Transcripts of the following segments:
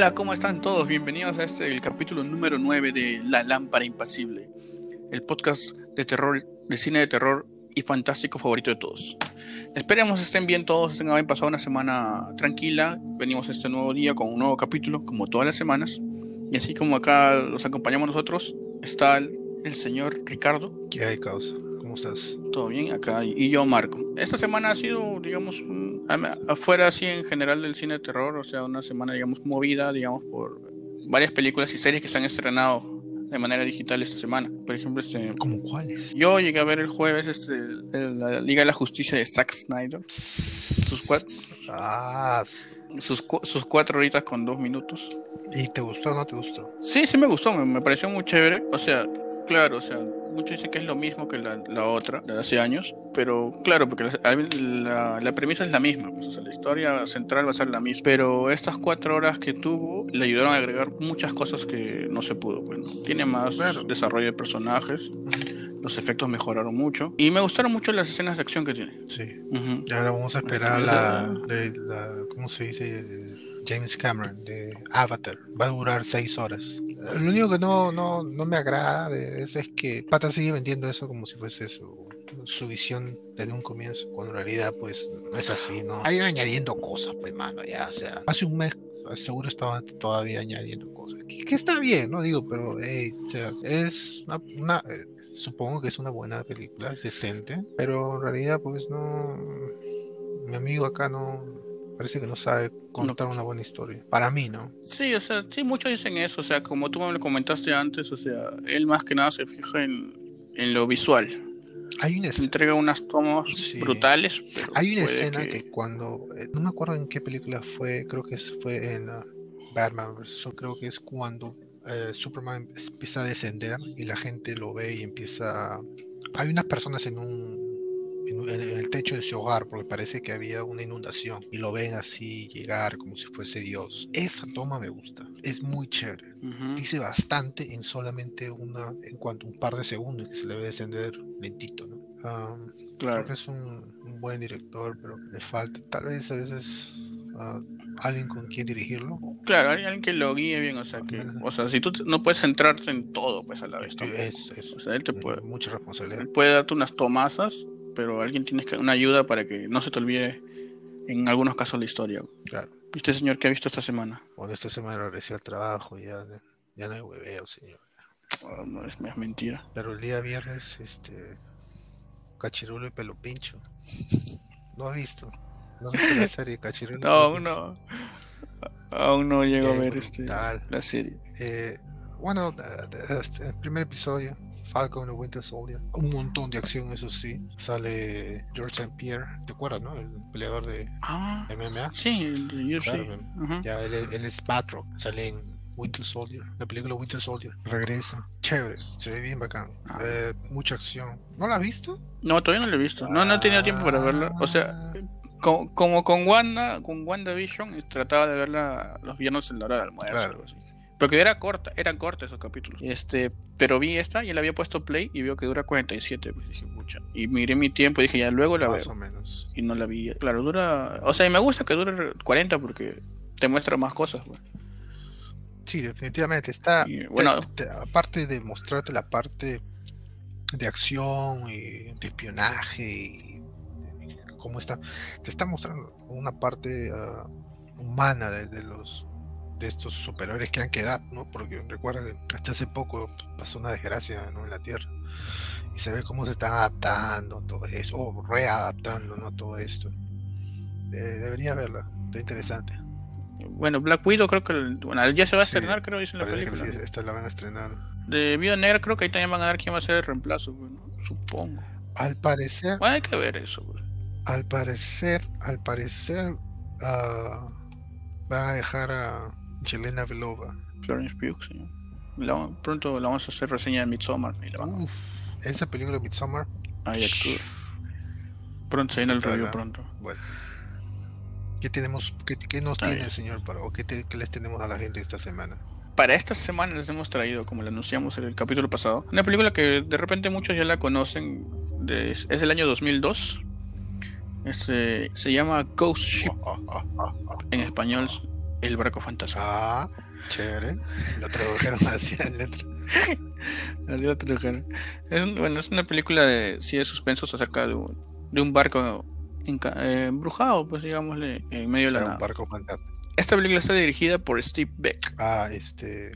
Hola, ¿cómo están todos? Bienvenidos a este el capítulo número 9 de La Lámpara Impasible, el podcast de terror, de cine de terror y fantástico favorito de todos. Esperemos estén bien todos, tengan pasado una semana tranquila. Venimos este nuevo día con un nuevo capítulo, como todas las semanas. Y así como acá los acompañamos nosotros, está el, el señor Ricardo. ¿Qué hay, causa? ¿Cómo estás? Todo bien, acá y yo, Marco. Esta semana ha sido, digamos, afuera así en general del cine de terror, o sea, una semana, digamos, movida, digamos, por varias películas y series que se han estrenado de manera digital esta semana. Por ejemplo, este, ¿Cómo cuáles? yo llegué a ver el jueves este, el- la Liga de la Justicia de Zack Snyder, sus cuatro, Ah, sus, sus cuatro horitas con dos minutos. ¿y te gustó o no te gustó? Sí, sí me gustó, me, me pareció muy chévere. O sea, claro, o sea, muchos dicen que es lo mismo que la, la otra, de hace años, pero claro, porque la, la- la premisa es la misma, pues, o sea, la historia central va a ser la misma. Pero estas cuatro horas que tuvo le ayudaron a agregar muchas cosas que no se pudo, pues, ¿no? Tiene más Claro. desarrollo de personajes, los efectos mejoraron mucho, y me gustaron mucho las escenas de acción que tiene. Sí. Ujú. Y ahora vamos a esperar la, la, la- ¿cómo se dice? James Cameron de Avatar. Va a durar seis horas. Lo único que no, no, no me agrada de eso es que Pata sigue vendiendo eso como si fuese su, su visión desde un comienzo, cuando en realidad pues no es así, ¿no? Hay añadiendo cosas, pues mano, ya, o sea, hace un mes seguro estaba todavía añadiendo cosas. Que, está bien, no digo, pero hey, o sea, es una, eh, supongo que es una buena película, decente, pero en realidad pues no, mi amigo acá no, parece que no sabe contar una buena historia. Para mí, ¿no? Sí, o sea, sí, muchos dicen eso, o sea, como tú me lo comentaste antes, o sea, él más que nada se fija en, en lo visual. Hay una entrega unas tomas Sí. brutales, pero hay una escena que- que... cuando, eh, no me acuerdo en qué película fue, creo que fue en uh, Batman vs. Creo que es cuando eh, Superman empieza a descender y la gente lo ve y empieza... Hay unas personas en un... En, en el techo de su hogar porque parece que había una inundación y lo ven así llegar como si fuese Dios. Esa toma me gusta, es muy chévere. Ujú. dice bastante en solamente una, en cuanto un par de segundos que se le ve descender lentito, ¿no? Creo Claro. que es un, un buen director, pero le falta tal vez a veces ah, alguien con quien dirigirlo. Claro, hay alguien que lo guíe bien, o sea, que, o sea, si tú no puedes centrarte en todo, pues a la vez tampoco. Es, es O sea, él te puede, mucha responsabilidad. él puede darte unas tomazas, pero alguien tienes que una ayuda para que no se te olvide en algunos casos la historia. Claro. ¿Y usted, señor, qué ha visto esta semana? Bueno, esta semana regresé al trabajo, ya, ya no hay hueveo, señor. Ah, no es, es mentira. Pero el día viernes, este, Cachirulo y Pelo Pincho. ¿No ha visto? ¿No ha visto la serie Cachirulo No, aún no. Aún no llego a ver este, la serie. Eh, bueno, eh, eh, este, el primer episodio, Falcon and Winter Soldier, un montón de acción, eso sí. Sale George St. Pierre, ¿te acuerdas, no? El peleador de Ah, MMA. sí, el UFC. Claro, Ujú. Ya él, él es Batroc, sale en Winter Soldier, la película Winter Soldier. Regresa, chévere, se ve bien bacán. Ah. Eh, mucha acción. ¿No la has visto? No, todavía no lo he visto. No, no he tenido tiempo para verla. O sea, co- como con Wanda, con WandaVision, trataba de verla los viernes en la hora de almuerzo. Claro. algo así. Porque era corta, eran cortos esos capítulos. Este, pero vi esta y le había puesto play y veo que dura 47. Pues dije, pucha. Y miré mi tiempo y dije, ya luego la Más veo. o menos. Y no la vi. Claro, dura. O sea, y me gusta que dure 40 porque te muestra más cosas. Sí, definitivamente. Está. Y, bueno, te- te- aparte de mostrarte la parte de acción y de espionaje y, cómo está, te está mostrando una parte ah, humana de, de los de estos superhéroes que han quedado, ¿no? Porque recuerda que hasta hace poco pasó una desgracia ¿no? en la Tierra y se ve cómo se están adaptando todo eso, o readaptando, ¿no? Todo esto. Eh, debería verla, está interesante. bueno, Black Widow creo que bueno, ya se va a Sí, estrenar, creo, dice en la película. sí, esta la van a estrenar. De Viuda Negra creo que ahí también van a dar quién va a ser el reemplazo, bueno, supongo. Al parecer, Bueno, hay que ver eso, pues. Al parecer, al parecer, ah, van a dejar a Jelena Belova. Florence Pugh, señor. La- pronto la vamos a hacer reseña de Midsommar y la van a- Uf, esa película Midsommar. Ahí actúa. Pronto se viene el review pronto. Bueno. ¿Qué tenemos, qué, qué nos tiene el señor para, o qué, te, qué les tenemos a la gente esta semana? para esta semana les hemos traído, como le anunciamos en el capítulo pasado, una película que de repente muchos ya la conocen, es del año 2002. Este, se llama Ghost Ship, en español, El Barco Fantasma. Ah, chévere. La tradujeron así en letra. la tradujeron. Es, bueno, es una película de, sí, de suspensos acerca de un, de un barco eh, embrujado, pues digámosle, en medio de la un barco fantasma. Esta película está dirigida por Steve Beck. Ah, este.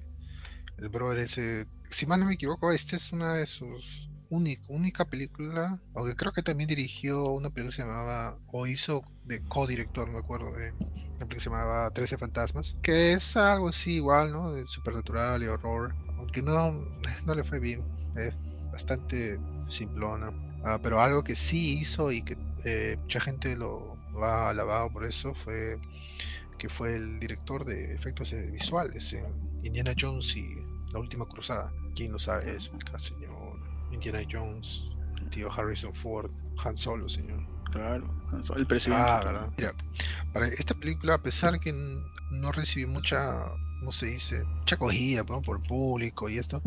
El brother ese. Si mal no me equivoco, esta es una de sus única, película. Aunque creo que también dirigió una película que se llamaba. O hizo de co-director, me acuerdo. De una película que se llamaba Trece Fantasmas. Que es algo así igual, ¿no? De supernatural y horror. Aunque no, no le fue bien. Es bastante simplona. Ah, pero algo que sí hizo y que eh, mucha gente lo, lo ha alabado por eso fue que fue el director de efectos visuales en Indiana Jones y La Última Cruzada. ¿Quién lo sabe eso? El señor Indiana Jones, el tío Harrison Ford, Han Solo, señor. Claro, el presidente. Ah, Mira, para esta película, a pesar que no recibió mucha, ¿cómo se dice? Mucha acogida por el público y esto,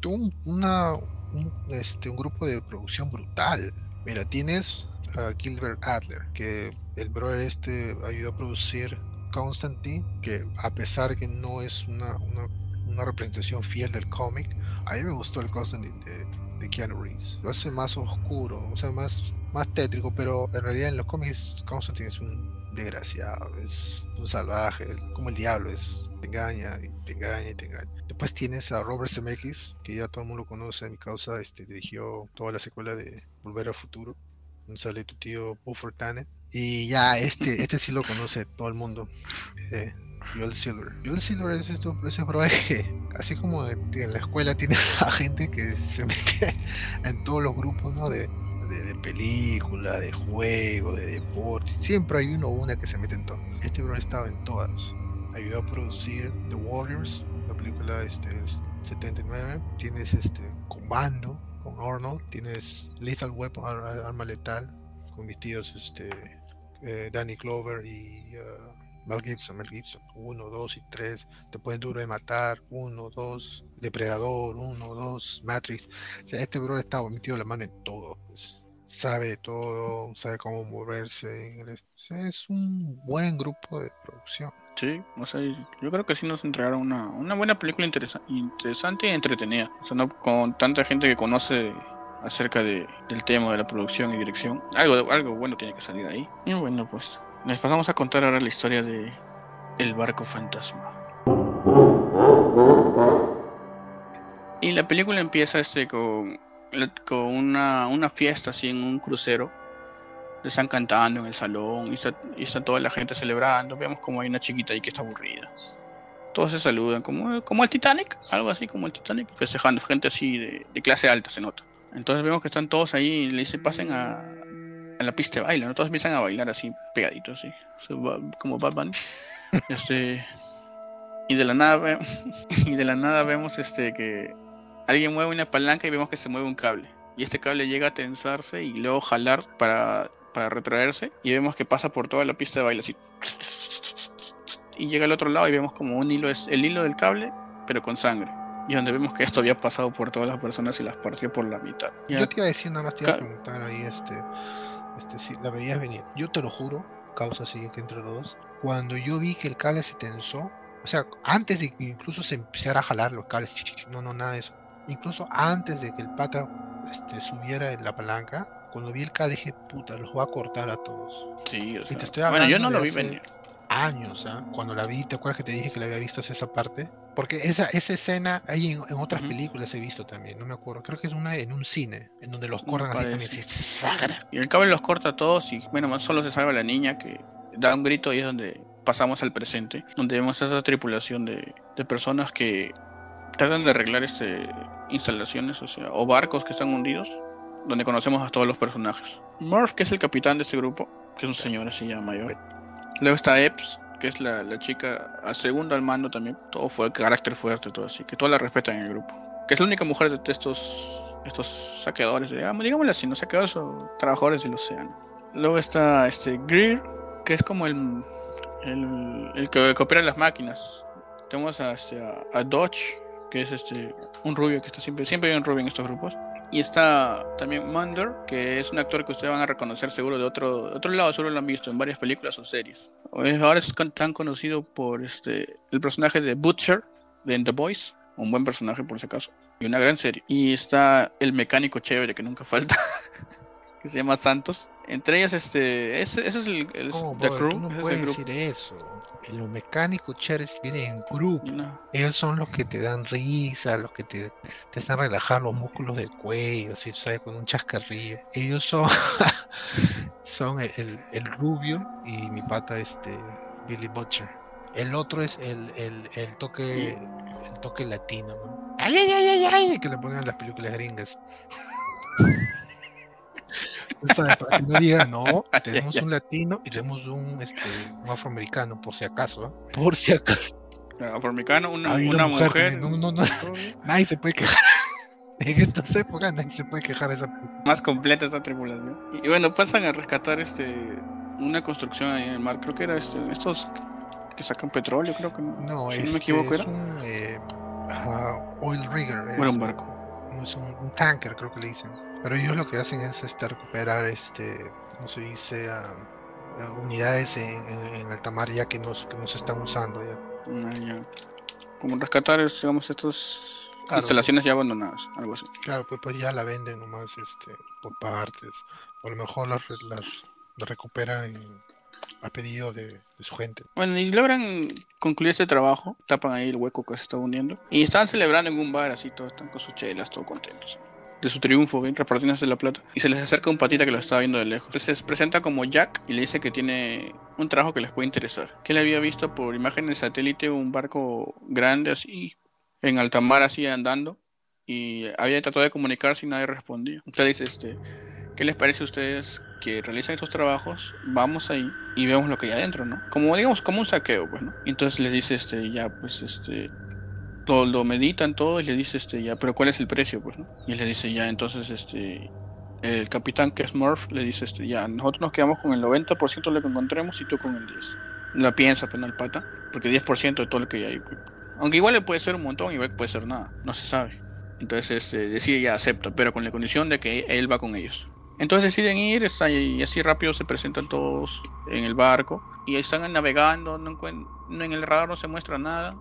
tuvo una, un, este, un grupo de producción brutal. Mira, tienes a Gilbert Adler, que el brother este ayudó a producir Constantine, que a pesar que no es una, una, representación fiel del cómic, a mí me gustó el Constantine de, de Keanu Reeves. Lo hace más oscuro, o sea, más, más tétrico, pero en realidad en los cómics Constantine es un desgraciado, es un salvaje, como el diablo, es te engaña y te engaña y te engaña. Después tienes a Robert Zemeckis, que ya todo el mundo conoce, en mi causa este, dirigió toda la secuela de Volver al Futuro. Sale tu tío Buffer Tanner. Y ya, este, este sí lo conoce todo el mundo. Eh, Joel Silver. Joel Silver es esto, ese que, así como en la escuela tienes a gente que se mete en todos los grupos, ¿no? De, de, película, de juego, de deporte. Siempre hay uno o una que se mete en todo. Este bro estaba en todas. Ayudó a producir The Warriors, la película este, 79. Tienes este Comando con Arnold. Tienes Lethal Weapon, Arma Letal, con mis tíos este, eh, Danny Clover y uh, Mel Gibson, Mel Gibson, 1, 2 y 3, te pueden duro de matar, 1, 2, Depredador, 1, 2, Matrix. O sea, este bro está metido la mano en todo. Pues. Sabe todo, sabe cómo moverse. Es un buen grupo de producción. Sí, o sea, yo creo que sí nos entregaron una, una buena película interesante y entretenida. O sea, no con tanta gente que conoce acerca de, del tema de la producción y dirección. Algo, algo bueno tiene que salir ahí. Y bueno, pues les pasamos a contar ahora la historia de El barco fantasma. Y la película empieza este con, con una, una fiesta así en un crucero. Están cantando en el salón y está, y está toda la gente celebrando. Vemos como hay una chiquita ahí que está aburrida. Todos se saludan, como, como el Titanic, algo así como el Titanic, festejando, gente así de, de clase alta se nota. Entonces vemos que están todos ahí y le dicen pasen a, a la pista de baile, ¿no? Todos empiezan a bailar así, pegaditos, así, como Bunny. Este, y de la nada y de la nada vemos este que alguien mueve una palanca y vemos que se mueve un cable. Y este cable llega a tensarse y luego jalar para, para retraerse. Y vemos que pasa por toda la pista de baile así. Y llega al otro lado y vemos como un hilo es el hilo del cable, pero con sangre y donde vemos que esto había pasado por todas las personas y las partió por la mitad. Yo te iba a decir, nada más te iba a preguntar ahí, este, este, si la veías venir. Yo te lo juro, causa así que entre los dos, cuando yo vi que el cable se tensó, o sea, antes de que incluso se empezara a jalar los cables, no, no, nada de eso. Incluso antes de que el pata este, subiera en la palanca, cuando vi el cable dije, puta, los voy a cortar a todos. Sí, o sea, bueno, yo no lo vi venir años, ¿ah? cuando la vi, ¿te acuerdas que te dije que la había visto esa parte? Porque esa, esa escena hay en, otras películas he visto también, no me acuerdo, creo que es una en un cine, en donde los cortan así también, sagra. Y el cable los corta a todos y bueno, solo se salva la niña que da un grito y es donde pasamos al presente, donde vemos esa tripulación de, de personas que tratan de arreglar este instalaciones, o sea, o barcos que están hundidos, donde conocemos a todos los personajes. Murph, que es el capitán de este grupo, que es un señor así ya mayor Luego está Epps, que es la, la, chica a segundo al mando también. Todo fue carácter fuerte, todo así. Que todas la respetan en el grupo. Que es la única mujer de estos estos saqueadores, digamos, digámoslo así, no saqueadores o trabajadores del océano. Luego está este Greer, que es como el, el, el que coopera las máquinas. Tenemos a, este, a, Dodge, que es este un rubio que está siempre, siempre hay un rubio en estos grupos. Y está también Munder, que es un actor que ustedes van a reconocer seguro de otro, de otro lado, seguro lo han visto en varias películas o series. Ahora es tan conocido por este el personaje de Butcher de The Boys, un buen personaje por si acaso, y una gran serie. Y está el mecánico chévere que nunca falta, que se llama Santos. Entre ellas, este, ese, es el, el the crew. no puedes decir eso. Los mecánicos chéveres vienen en grupo. Ellos son los que te dan risa, los que te, te hacen relajar los músculos del cuello, si sabes, con un chascarrillo. Ellos son, son el, el, rubio y mi pata, este, Billy Butcher. El otro es el, el, el toque el toque latino, Ay, ay, ay, ay, ay, que le ponen las películas gringas. Para que no digan, no, tenemos un latino y tenemos un, este, un afroamericano, por si acaso, ¿eh? por si acaso. Afroamericano, una, una, mujer. No, no, no, nadie se puede quejar. En estas épocas nadie se puede quejar de esa Más completa esa tripulación. Y, bueno, pasan a rescatar este una construcción ahí en el mar. Creo que era este, estos que sacan petróleo, creo que no. Si no me equivoco, es era. Un, eh, oil rigger. Era un barco. Es un, un tanker, creo que le dicen. Pero ellos lo que hacen es este, recuperar, este, ¿cómo se dice? Ah, unidades en, en, alta mar ya que no, que no se están usando ya. Ah, Como rescatar, digamos, estas instalaciones ya abandonadas, algo así. Claro, pues, pues ya la venden nomás este, por partes. O a lo mejor las, las, recuperan a pedido de, su gente. Bueno, y logran concluir este trabajo, tapan ahí el hueco que se está hundiendo. Y están celebrando en un bar así, todos están con sus chelas, todos contentos de su triunfo, ¿bien? repartiéndose la plata. Y se les acerca un patita que lo estaba viendo de lejos. Entonces se presenta como Jack y le dice que tiene un trabajo que les puede interesar. Que él había visto por imagen de satélite un barco grande así, en alta mar así andando. Y había tratado de comunicarse y nadie respondía. Entonces dice, este, ¿qué les parece a ustedes que realicen estos trabajos? Vamos ahí y vemos lo que hay adentro, ¿no? Como digamos, como un saqueo, pues, ¿no? Entonces les dice, este, ya, pues, este, lo, meditan todo y le dice, este, ya, pero ¿cuál es el precio? Pues, ¿no? Y le dice, ya, entonces, este, el capitán que es Murph le dice, este, ya, nosotros nos quedamos con el 90% de lo que encontremos y tú con el 10%. La piensa, penal pues, pata, porque 10% de todo lo que hay. Aunque igual le puede ser un montón, igual puede ser nada, no se sabe. Entonces este, decide ya acepta, pero con la condición de que él va con ellos. Entonces deciden ir y así rápido se presentan todos en el barco y están navegando, no en el radar no se muestra nada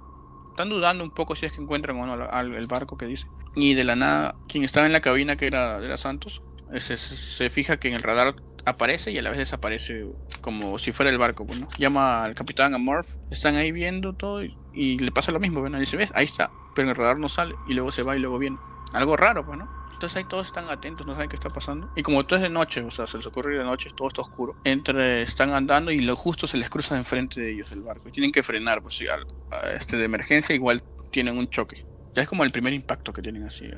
están dudando un poco si es que encuentran o no al, el barco que dice. Y de la nada, quien estaba en la cabina, que era de la Santos, se, se, fija que en el radar aparece y a la vez desaparece como si fuera el barco. Pues, Llama al capitán, a Murph, están ahí viendo todo y, le pasa lo mismo. ¿no? Dice, ves, ahí está, pero en el radar no sale y luego se va y luego viene. Algo raro, pues, ¿no? Entonces ahí todos están atentos, no saben qué está pasando. Y como todo es de noche, o sea, se les ocurre de noche, todo está oscuro. Entre, están andando y lo justo se les cruza enfrente de ellos el barco. Y tienen que frenar, pues si este de emergencia igual tienen un choque. Ya es como el primer impacto que tienen así.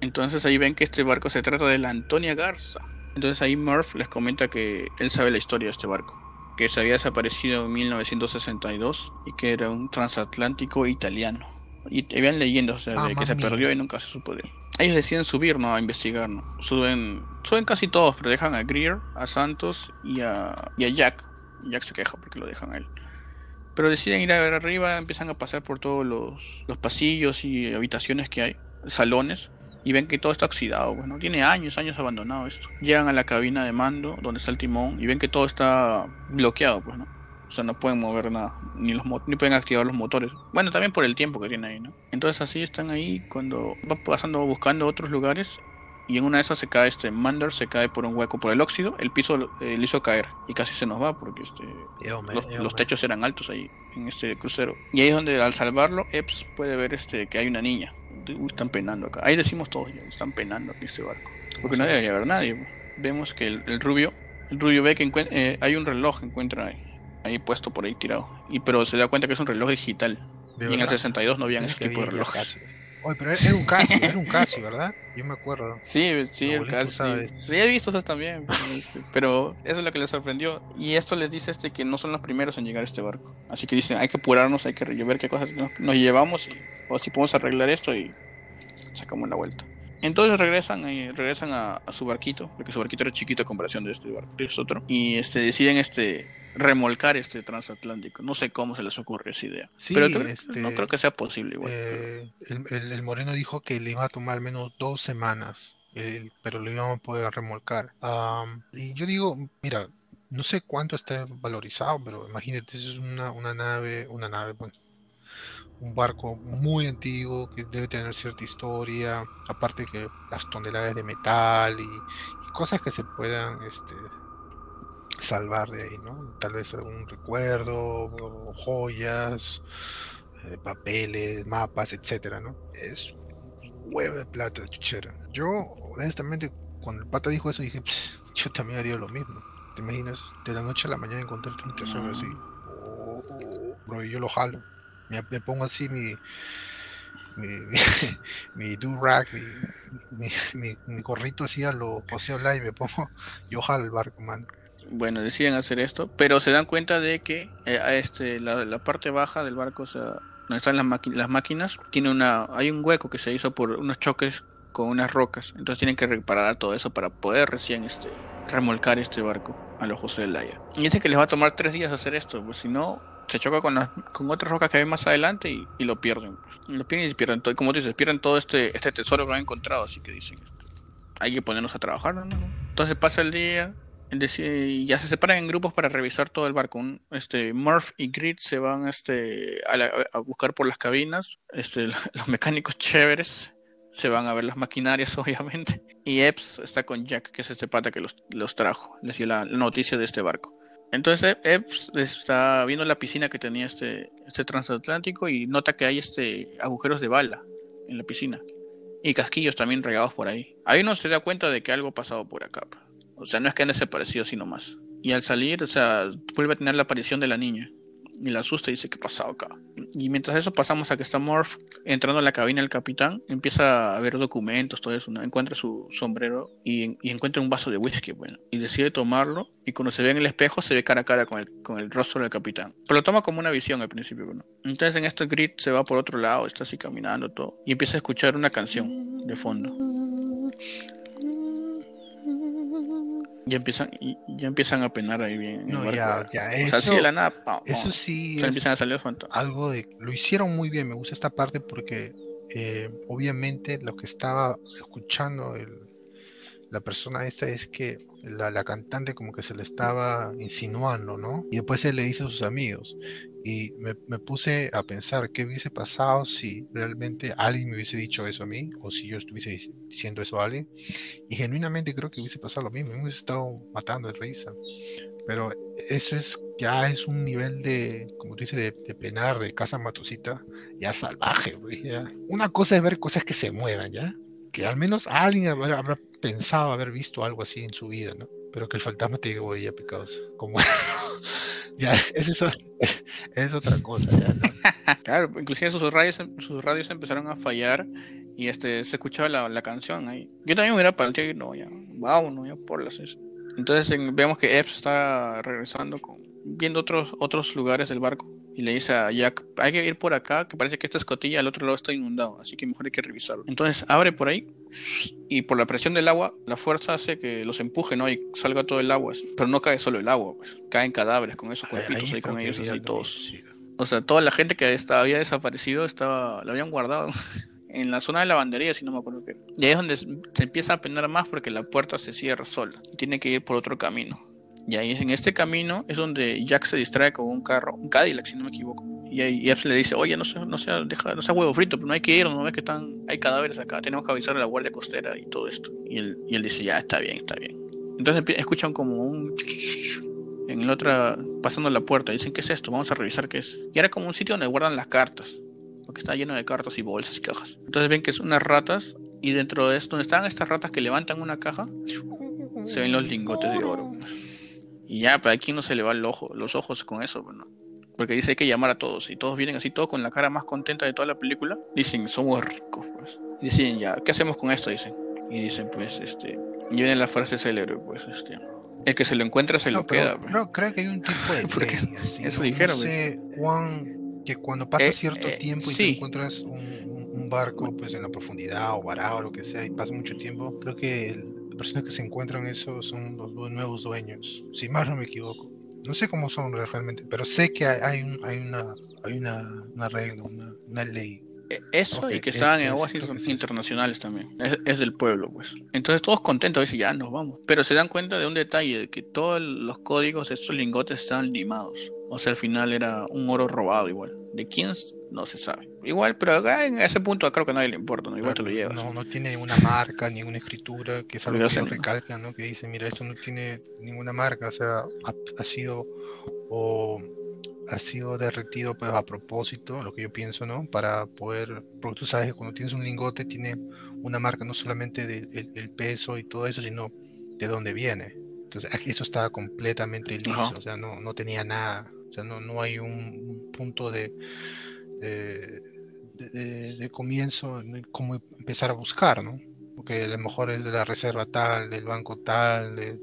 Entonces ahí ven que este barco se trata de la Antonia Garza. Entonces ahí Murph les comenta que él sabe la historia de este barco. Que se había desaparecido en 1962 y que era un transatlántico italiano. Y habían leyendas o sea, de que se perdió y nunca se supo de él ellos deciden subir, ¿no? A investigar, ¿no? Suben, suben casi todos, pero dejan a Greer, a Santos y a, y a Jack. Jack se queja porque lo dejan a él. Pero deciden ir a ver arriba, empiezan a pasar por todos los, los pasillos y habitaciones que hay, salones, y ven que todo está oxidado, bueno, tiene años, años abandonado esto. Llegan a la cabina de mando, donde está el timón, y ven que todo está bloqueado, pues, ¿no? O sea, no pueden mover nada, ni los ni pueden activar los motores. Bueno, también por el tiempo que tiene ahí, ¿no? Entonces así están ahí cuando van pasando buscando otros lugares y en una de esas se cae este Mander, se cae por un hueco por el óxido, el piso eh, le hizo caer y casi se nos va porque este los, techos eran altos ahí en este crucero. Y ahí es donde al salvarlo Epps puede ver este que hay una niña. están penando acá. Ahí decimos todos, están penando aquí este barco. Porque no debería haber nadie. Vemos que el, rubio, el rubio ve que eh, hay un reloj encuentra ahí ahí puesto por ahí tirado. Y pero se da cuenta que es un reloj digital. Y en el 62 no habían ese tipo de relojes. Oye, pero era un Casio, era un Casio, ¿verdad? Yo me acuerdo. Sí, sí, el Casio. Sí. he visto eso también, pero eso es lo que les sorprendió. Y esto les dice este que no son los primeros en llegar a este barco. Así que dicen, hay que apurarnos, hay que ver qué cosas nos, llevamos, o si podemos arreglar esto y sacamos la vuelta. Entonces regresan y regresan a, su barquito, porque su barquito era chiquito a comparación de este barco, de este otro, y este deciden este remolcar este transatlántico. No sé cómo se les ocurre esa idea. pero este, no creo que sea posible igual. Eh, el, Moreno dijo que le iba a tomar al menos dos semanas, pero lo íbamos a poder remolcar. y yo digo, mira, no sé cuánto está valorizado, pero imagínate, es una, una nave, una nave, bueno, un barco muy antiguo que debe tener cierta historia, aparte que las toneladas de metal y, cosas que se puedan este, salvar de ahí, ¿no? Tal vez algún recuerdo, joyas, eh, papeles, mapas, etcétera, ¿no? Es huevo de plata, chuchera. Yo, honestamente, cuando el pata dijo eso, dije, yo también haría lo mismo. ¿Te imaginas? De la noche a la mañana encontrarte un tesoro así. Oh, bro, yo lo jalo me, pongo así mi mi, mi, do rag, mi, mi, mi, gorrito así a lo José y me pongo yo el barco, man. Bueno, deciden hacer esto, pero se dan cuenta de que eh, este, la, parte baja del barco, o sea, donde están las, las máquinas, tiene una, hay un hueco que se hizo por unos choques con unas rocas, entonces tienen que reparar todo eso para poder recién este, remolcar este barco a los José Laya. Y dice que les va a tomar tres días hacer esto, pues si no, se choca con, con otras rocas que hay más adelante y, lo pierden. Lo pierden y pierden todo. Como dices, pierden todo este, este tesoro que han encontrado. Así que dicen, hay que ponernos a trabajar. ¿no? Entonces pasa el día y ya se separan en grupos para revisar todo el barco. este, Murph y Grit se van este, a, buscar por las cabinas. Este, los mecánicos chéveres se van a ver las maquinarias, obviamente. Y Epps está con Jack, que es este pata que los, los trajo. Les dio la noticia de este barco. Entonces Epps está viendo la piscina que tenía este, este transatlántico y nota que hay este agujeros de bala en la piscina. Y casquillos también regados por ahí. Ahí no se da cuenta de que algo ha pasado por acá. O sea, no es que han desaparecido, sino más. Y al salir, o sea, vuelve a tener la aparición de la niña y la asusta y dice, ¿qué pasó acá? Y mientras eso pasamos a que está Morph entrando a la cabina del capitán, empieza a ver documentos, todo eso, encuentra su sombrero y, encuentra un vaso de whisky, bueno, y decide tomarlo y cuando se ve en el espejo se ve cara a cara con el, con el rostro del capitán. Pero lo toma como una visión al principio, bueno. Entonces en esto Grit se va por otro lado, está así caminando todo y empieza a escuchar una canción de fondo. Ya empiezan ya empiezan a penar ahí bien no, ya, ya eso, de la nada, eso sí empiezan a salir algo de lo hicieron muy bien me gusta esta parte porque eh, obviamente lo que estaba escuchando el, la persona esta es que la, la, cantante como que se le estaba insinuando, ¿no? Y después él le dice a sus amigos. Y me, me, puse a pensar qué hubiese pasado si realmente alguien me hubiese dicho eso a mí, o si yo estuviese diciendo eso a alguien. Y genuinamente creo que hubiese pasado lo mismo, me hubiese estado matando de risa. Pero eso es ya es un nivel de, como tú dices, de, de penar, de casa matosita, ya salvaje, güey. Una cosa es ver cosas que se muevan, ¿ya? Que al menos alguien habrá pensaba haber visto algo así en su vida, ¿no? Pero que el fantasma te diga, oye, ya pecados. Como ya, es eso, es otra cosa, ya, ¿no? claro, inclusive sus radios, sus radios empezaron a fallar y este se escuchaba la, la canción ahí. Yo también hubiera partido y no, ya, wow, no, ya por las Entonces vemos que Epps está regresando con viendo otros otros lugares del barco y le dice a Jack, hay que ir por acá, que parece que esta escotilla al otro lado está inundado, así que mejor hay que revisarlo. Entonces abre por ahí y por la presión del agua, la fuerza hace que los empuje, ¿no? Y salga todo el agua, pero no cae solo el agua, pues. Caen cadáveres con esos cuerpitos ahí, con ellos así todos. O sea, toda la gente que estaba, había desaparecido estaba, la habían guardado en la zona de lavandería, si no me acuerdo qué. Y ahí es donde se empieza a penar más porque la puerta se cierra sola y tiene que ir por otro camino. Y ahí en este camino es donde Jack se distrae con un carro, un Cadillac, si no me equivoco. Y ahí Epps le dice, oye, no sea, no sea, no sea huevo frito, pero no hay que ir, no ves que están, hay cadáveres acá, tenemos que avisar a la guardia costera y todo esto. Y él, y él dice, ya, está bien, está bien. Entonces escuchan como un en la otra, pasando la puerta, dicen, ¿qué es esto? Vamos a revisar qué es. Y era como un sitio donde guardan las cartas, porque está lleno de cartas y bolsas y cajas. Entonces ven que son unas ratas, y dentro de esto, donde están estas ratas que levantan una caja, se ven los lingotes de oro. Y ya, pero aquí no se le va el ojo, los ojos con eso, bueno. Porque dice hay que llamar a todos. Y todos vienen así, todos con la cara más contenta de toda la película. Dicen, somos ricos, pues. Y dicen, ya, ¿qué hacemos con esto? Dicen. Y dicen, pues, este. Y viene la frase célebre, pues, este. El que se lo encuentra se lo queda. Pero pues. creo que hay un tipo de. Porque eso dijeron. No sé, Juan, que cuando pasa eh, cierto eh, tiempo y te encuentras un, un barco pues en la profundidad o varado o lo que sea y pasa mucho tiempo, creo que el, personas que se encuentran en eso son los nuevos dueños, si más no me equivoco. No sé cómo son realmente, pero sé que hay, un, hay una, hay una, una regla, una, una ley e, eso y que estaban en aguas internacionales también. Es, del pueblo, pues. Entonces todos contentos, dicen, ya nos vamos. Pero se dan cuenta de un detalle, de que todos los códigos de estos lingotes estaban limados. O sea, al final era un oro robado igual. ¿De quién? No se sabe. Igual, pero acá en ese punto creo que a nadie le importa, ¿no? Igual te lo llevas. No, no tiene una marca, ninguna escritura, que es algo que recalca, ¿no? Que dice, mira, esto no tiene ninguna marca, o sea, ha, ha sido o ha sido derretido pues a propósito, lo que yo pienso, ¿no? Para poder, porque tú sabes que cuando tienes un lingote tiene una marca no solamente del peso y todo eso, sino de dónde viene. Entonces eso estaba completamente liso, o sea, no, no tenía nada, o sea, no, no hay un, punto de, de, de, comienzo, cómo empezar a buscar, ¿no? Porque a lo mejor es de la reserva tal, del banco tal, de,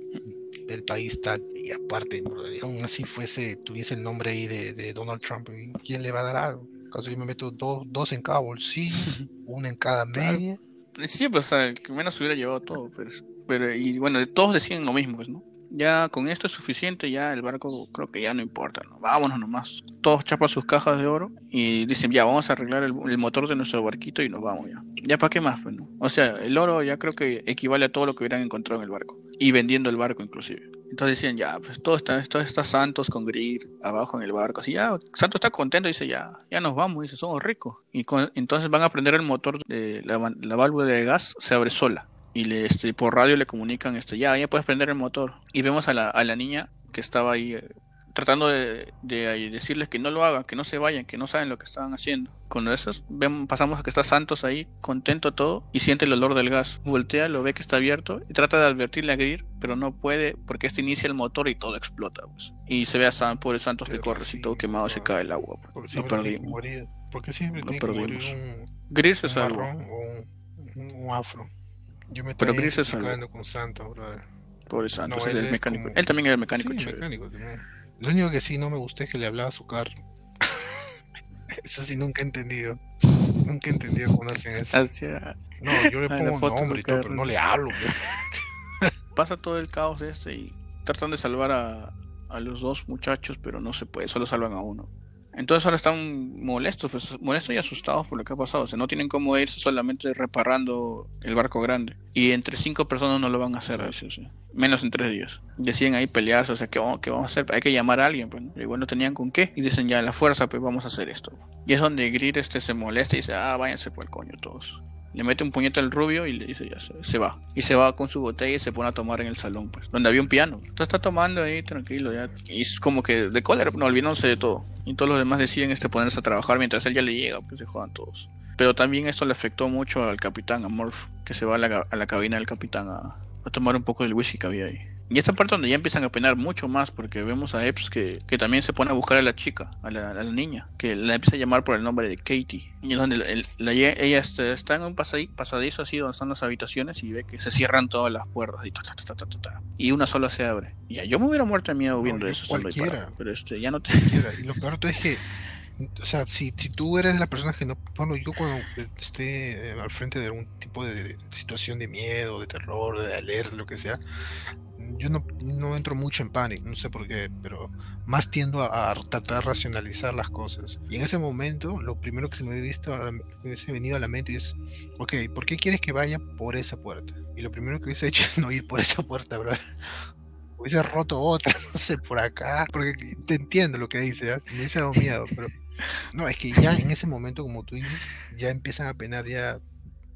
del país tal, y aparte, aún así fuese, tuviese el nombre ahí de, Donald Trump, ¿quién le va a dar algo? Caso yo me meto dos, dos en cada bolsillo, una en cada media. Sí, pues el que menos hubiera llevado todo, pero, pero y bueno, todos decían lo mismo, pues, ¿no? Ya con esto es suficiente, ya el barco creo que ya no importa, ¿no? vámonos nomás. Todos chapan sus cajas de oro y dicen, ya, vamos a arreglar el, motor de nuestro barquito y nos vamos ya. ¿Ya para qué más? Pues, no? O sea, el oro ya creo que equivale a todo lo que hubieran encontrado en el barco. Y vendiendo el barco inclusive. Entonces decían, ya, pues todo está, todo está Santos con Greer abajo en el barco. Así ya, Santos está contento, dice, ya, ya nos vamos, dice, somos ricos. Y entonces van a prender el motor de la válvula de gas, se abre sola y le, este, por radio le comunican esto, ya, ya puedes prender el motor. Y vemos a la, a la niña que estaba ahí eh, tratando de, decirles que no lo hagan, que no se vayan, que no saben lo que estaban haciendo. Con eso vemos, pasamos a que está Santos ahí, contento todo, y siente el olor del gas. Voltea, lo ve que está abierto, y trata de advertirle a Grir, pero no puede porque este inicia el motor y todo explota. Pues. Y se ve a San, pobre Santos que corre, y todo quemado se cae el agua. Pues. Lo perdimos. porque siempre lo perdimos. Grir se salvó. un afro. Yo me estoy identificando con Santos, brother. Pobre Santos, él, es el mecánico. Él también era el mecánico sí, mecánico Lo único que sí no me gustó es que le hablaba a su carro. eso sí nunca he entendido. Nunca he entendido cómo hacen eso. No, yo le pongo un nombre y todo, pero no le hablo. Pasa todo el caos este y tratan de salvar a, a los dos muchachos, pero no se puede, solo salvan a uno. Entonces ahora están molestos, pues, molestos y asustados por lo que ha pasado. O sea, no tienen cómo irse solamente reparando el barco grande. Y entre cinco personas no lo van a hacer, menos en tres días. Deciden ahí pelearse, o sea, ¿qué vamos, vamos a hacer? Hay que llamar a alguien, pues. Igual no tenían con qué. Y dicen, ya, la fuerza, pues vamos a hacer esto. Y es donde Greer este se molesta y dice, ah, váyanse por el coño todos le mete un puñete al rubio y le dice ya se, va. Y se va con su botella y se pone a tomar en el salón, pues, donde había un piano. Está tomando ahí tranquilo ya. Y es como que de cólera, no olvidándose de todo. Y todos los demás deciden este ponerse a trabajar mientras él ya le llega, pues se jodan todos. Pero también esto le afectó mucho al capitán, a Morph, que se va a la, a la cabina del capitán a, a tomar un poco del whisky que había ahí. Y esta parte donde ya empiezan a penar mucho más, porque vemos a Epps que, que también se pone a buscar a la chica, a la, a la, niña, que la empieza a llamar por el nombre de Katie. Y es donde la, ella está, está, en un pasadizo, así donde están las habitaciones y ve que se cierran todas las puertas y, ta, ta, ta, y una sola se abre. Y ya, yo me hubiera muerto de miedo viendo eso. Cualquiera. pero este, ya no te... Y lo peor es que o sea, si, si tú eres la persona que no, bueno, yo cuando estoy eh, al frente de algún tipo de, situación de miedo, de terror, de alerta, lo que sea, yo no, no, entro mucho en pánico, no sé por qué, pero más tiendo a, tratar de racionalizar las cosas. Y en ese momento, lo primero que se me ha visto, se me venido a la mente es, ok, ¿por qué quieres que vaya por esa puerta? Y lo primero que hubiese hecho es no ir por esa puerta, bro. Hubiese roto otra, no sé, por acá, porque te entiendo lo que dice, ¿eh? me hubiese dado miedo, pero no, es que ya en ese momento, como tú dices, ya empiezan a penar ya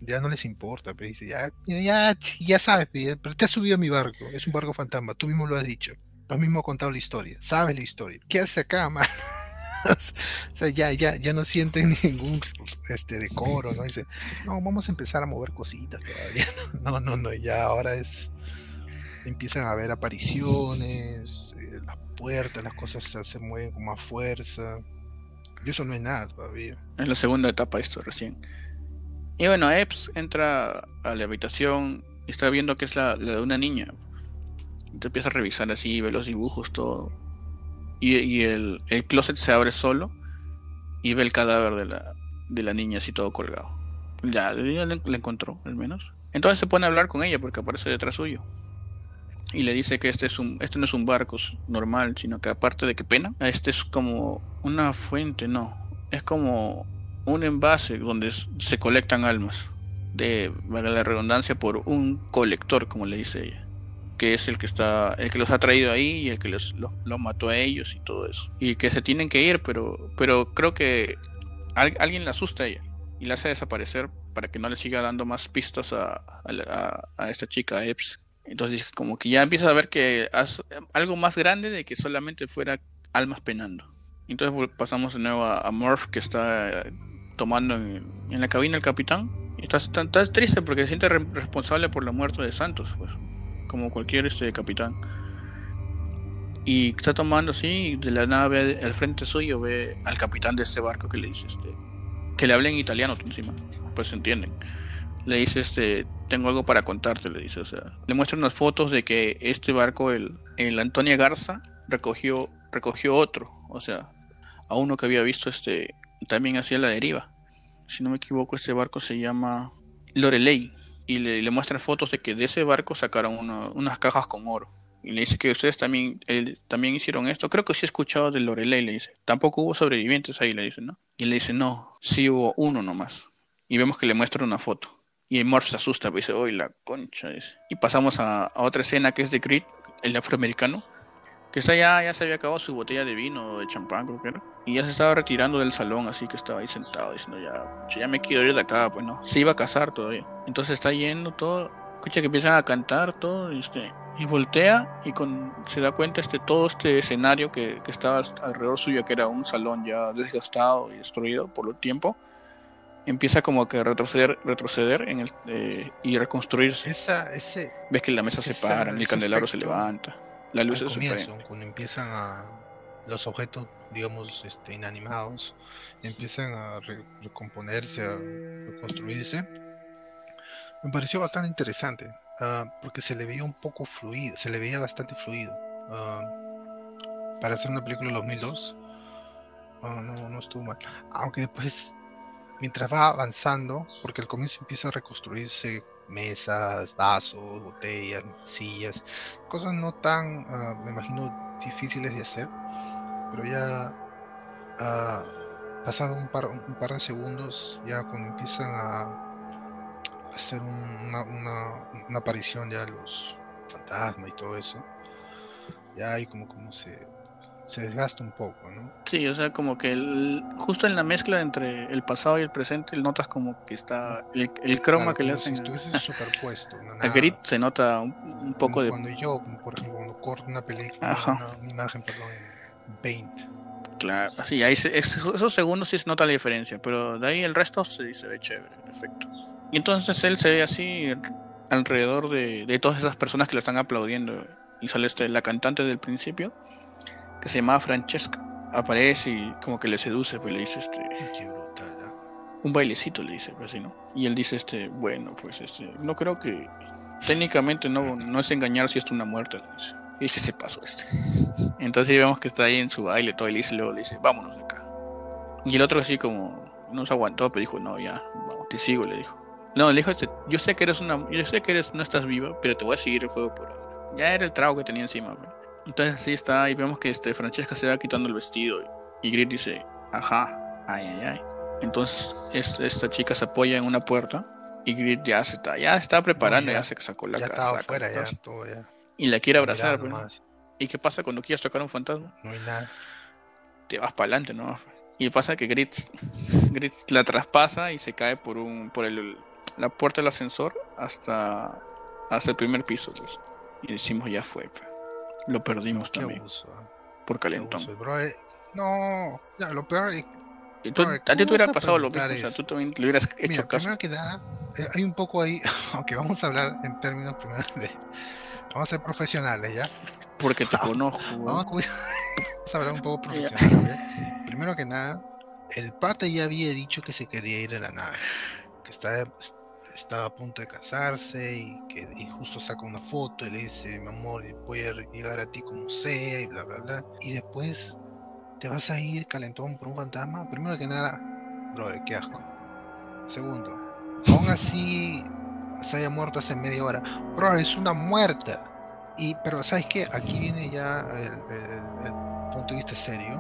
ya no les importa, pero dice, ya, ya, ya sabes, pero te has subido a mi barco, es un barco fantasma, tú mismo lo has dicho, tú mismo has contado la historia, sabes la historia, ¿qué hace acá, man? o sea, ya, ya, ya no sienten ningún este decoro, ¿no? Dice, no, vamos a empezar a mover cositas todavía. No, no, no, ya ahora es. Empiezan a haber apariciones, eh, las puertas, las cosas se, se, mueven con más fuerza. Y eso no es nada todavía. Es la segunda etapa esto recién. Y bueno, Epps entra a la habitación y está viendo que es la, de una niña. Entonces empieza a revisar así, ve los dibujos, todo. Y, el, el, closet se abre solo y ve el cadáver de la, de la niña así todo colgado. Ya, ya le, le encontró, al menos. Entonces se pone a hablar con ella porque aparece detrás suyo. Y le dice que este es un, este no es un barco normal, sino que aparte de que pena, este es como una fuente, no. Es como un envase donde se colectan almas. De, valga la redundancia, por un colector, como le dice ella. Que es el que está, el que los ha traído ahí y el que los, los, mató a ellos y todo eso. Y que se tienen que ir, pero, pero creo que al- alguien la asusta a ella y la hace desaparecer para que no le siga dando más pistas a, a, esta chica, a Epps. Entonces como que ya empieza a ver que haz algo más grande de que solamente fuera almas penando. Entonces pasamos de nuevo a, a Murph que está tomando en, la cabina el capitán. Y está, está- está triste porque se siente re- responsable por la muerte de Santos, pues, como cualquier este capitán. Y está tomando así, y de la nave al frente suyo ve al capitán de este barco que le dice este que le habla en italiano encima, pues se entienden. Le dice este, tengo algo para contarte, le dice, o sea, le muestra unas fotos de que este barco, el, el Antonia Garza, recogió, recogió otro, o sea, a uno que había visto este, también hacia la deriva. Si no me equivoco, este barco se llama Lorelei. Y le, le muestran fotos de que de ese barco sacaron una- unas cajas con oro. Y le dice que ustedes también, también hicieron esto. Creo que sí he escuchado de Lorelei, le dice. Tampoco hubo sobrevivientes ahí, le dice, ¿no? Y le dice, no, sí hubo uno nomás. Y vemos que le muestra una foto. Y Morph se asusta, pues dice, uy, la concha. dice. Y pasamos a, a otra escena que es de Creed, el afroamericano. Que está ya, ya se había acabado su botella de vino, de champán, creo que era. Y ya se estaba retirando del salón, así que estaba ahí sentado diciendo, ya, ya me quiero ir de acá, pues no. Se iba a casar todavía. Entonces está yendo todo. Escucha que empiezan a cantar todo, y, este, y voltea y con, se da cuenta este todo este escenario que, que estaba alrededor suyo, que era un salón ya desgastado y destruido por el tiempo, empieza como que a retroceder, retroceder en el, eh, y reconstruirse. Esa, ese, Ves que la mesa se esa- para, el candelabro se levanta, la luz se comienzo, cuando empiezan a los objetos, digamos, este, inanimados, empiezan a re- recomponerse, a reconstruirse, me pareció bastante interesante, ah, porque se le veía un poco fluido, se le veía bastante fluido. ah, para hacer una película de 2002, ah, no, no estuvo mal. Aunque después, mientras va avanzando, porque al comienzo empieza a reconstruirse mesas, vasos, botellas, sillas, cosas no tan, ah, me imagino, difíciles de hacer, pero ya ah, pasado un par, un par de segundos, ya cuando empiezan a hacer un- una, una, una aparición ya los fantasmas y todo eso, ya ahí como, como se, se desgasta un poco, ¿no? Sí, o sea, como que el- justo en la mezcla entre el pasado y el presente, notas como que está el, el croma Claro, que le hacen si estuviese superpuesto, ¿no? a, Grit, se nota un, un poco como de... Cuando yo, por ejemplo, cuando corto una película, Ajá. una, una imagen, perdón, en Paint, Claro, sí, ahí se- es- esos segundos sí se nota la diferencia, pero de ahí el resto se, se ve chévere, en efecto. Y entonces él se ve así alrededor de, de todas esas personas que le están aplaudiendo. Y sale este, la cantante del principio, que se llamaba Francesca. Aparece y como que le seduce, pues le dice este, qué brutal, ¿ah? un bailecito, le dice, pues así, ¿no? Y él dice, este, bueno, pues este, no creo que técnicamente no, no es engañar si es una muerte, le dice. Y dije, se pasó este. Entonces vemos que está ahí en su baile, todo, y luego le dice, vámonos de acá. Y el otro así como, no se aguantó, pero dijo, no, ya, vamos, te sigo, le dijo. No, le dijo, este, yo sé que eres una, yo sé que eres, no estás viva, pero te voy a seguir el juego por ahora. Ya era el trago que tenía encima, pues. Entonces así está, y vemos que este, Francesca se va quitando el vestido, y Grit dice, ajá, ay, ay, ay. Entonces esta, esta chica se apoya en una puerta, y Grit ya se está, ya está preparando, No, ya, ya- se sacó la ya casaca, estaba afuera, ya, todo ya. Y la quiere abrazar, pues, ¿no? nomás, ¿Y qué pasa cuando quieres tocar a un fantasma? no hay nada. te vas para adelante, ¿no? Y pasa que Gritz, Gritz la traspasa y se cae por un por el, la puerta del ascensor hasta, hasta el primer piso, pues. Y decimos, ya fue, pues. Lo perdimos también abuso, ¿ah? por calentón. abuso. Bro, eh, no, ya, lo peor es tú- a ti te ¿cómo hubiera pasado lo mismo, o sea, tú también le hubieras hecho Mira, caso. primero que nada, eh, hay un poco ahí, aunque vamos a hablar en términos primero de... Vamos a ser profesionales, ¿ya? Porque te conozco, Vamos a, vamos a hablar un poco profesional, ¿ya? Primero que nada, el pata ya había dicho que se quería ir a la nave, que estaba, estaba a punto de casarse y que y justo saca una foto y le dice, mi amor, voy a llegar a ti como sea y bla, bla, bla. Y después te vas a ir calentón por un fantasma. Primero que nada, brother, qué asco. Segundo, aún así se haya muerto hace media hora. Bro, es una muerta. Y, pero ¿sabes qué? Aquí viene ya el, punto de vista serio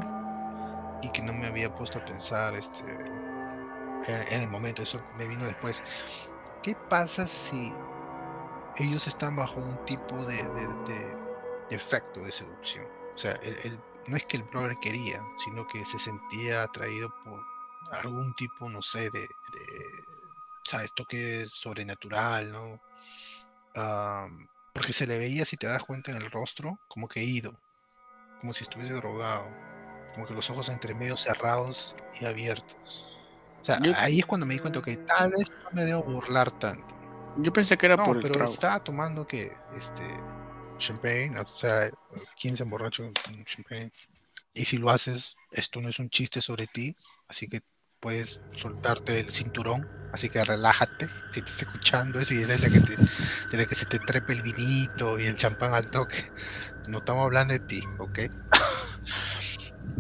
y que no me había puesto a pensar este en, el momento, eso me vino después. ¿Qué pasa si ellos están bajo un tipo de, de, efecto de seducción? O sea, el, no es que el brother quería, sino que se sentía atraído por algún tipo, no sé, de, ¿sabes? Toque sobrenatural, ¿no? porque se le veía, si te das cuenta, en el rostro, como que ido, como si estuviese drogado, como que los ojos entre medio cerrados y abiertos. O sea, ahí es cuando me di cuenta que tal vez no me debo burlar tanto. Yo pensé que era por el pero estaba tomando que, este, champagne, o sea, 15 emborracho con champagne. Y si lo haces, esto no es un chiste sobre ti, así que puedes soltarte el cinturón, así que relájate, si te estás escuchando eso y eres la que te, que se te trepe el vinito y el champán al toque, no estamos hablando de ti, ¿ok?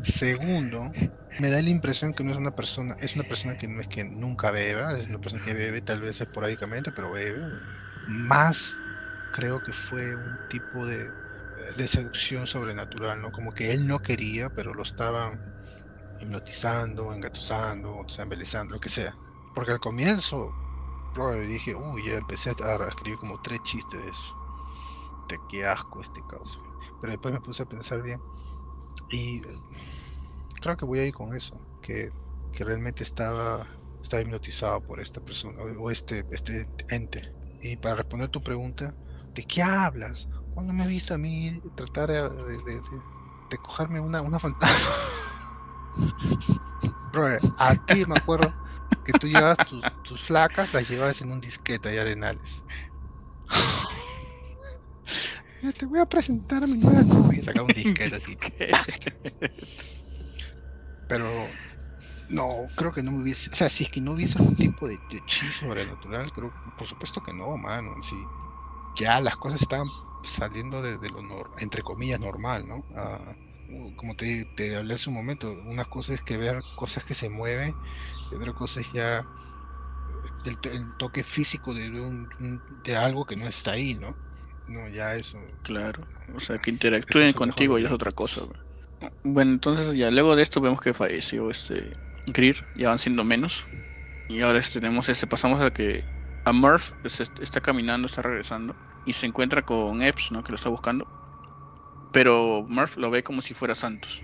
Segundo, me da la impresión que no es una persona, es una persona que no es que nunca beba, es una persona que bebe tal vez esporádicamente, pero bebe. Más creo que fue un tipo de, de seducción sobrenatural, ¿no? Como que él no quería, pero lo estaban hipnotizando, engatusando, o lo que sea. Porque al comienzo, bro, dije, uy, ya empecé a escribir como tres chistes de eso. Qué asco este caos. Pero después me puse a pensar bien. Y creo que voy a ir con eso. Que, que realmente estaba, estaba hipnotizado por esta persona o este, este ente. Y para responder tu pregunta, ¿de qué hablas? ¿Cuándo me has visto a mí tratar de, de, de, cogerme una, una fantasma? Bro, a ti me acuerdo que tú llevas tus, tus flacas, las llevabas en un disquete y arenales. te voy a presentar a mi nueva novia. Saca un disquete así. Pero no, creo que no me hubiese. O sea, si es que no hubiese algún tipo de, hechizo sobrenatural, creo. Por supuesto que no, mano. Sí. Ya las cosas estaban saliendo de, lo entre comillas normal, ¿no? Ah, como te, te hablé hace un momento, una cosa es que ver cosas que se mueven y otra cosa es ya el, toque físico de, un, de algo que no está ahí, ¿no? No, ya eso. Claro, o sea, que interactúen contigo ya es otra cosa. Bueno, entonces ya luego de esto vemos que falleció este Greer, ya van siendo menos. Y ahora este, tenemos este, pasamos a que a Murph pues, está caminando, está regresando y se encuentra con Epps, ¿no? Que lo está buscando pero Murph lo ve como si fuera Santos.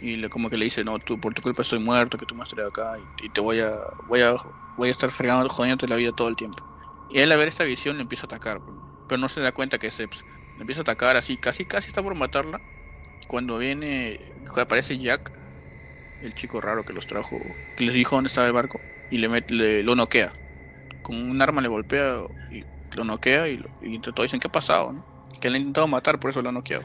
Y le, como que le dice, no, tú por tu culpa estoy muerto, que tú me has traído acá y, te voy a, voy a voy a estar fregando, jodiéndote la vida todo el tiempo. Y él a ver esta visión le empieza a atacar, pero no se da cuenta que es Eps. Le empieza a atacar así, casi casi está por matarla. Cuando viene, aparece Jack, el chico raro que los trajo, que les dijo dónde estaba el barco, y le, mete, lo noquea. Con un arma le golpea y lo noquea y, y entre todos dicen, ¿qué ha pasado? Que le han intentado matar, por eso lo han noqueado.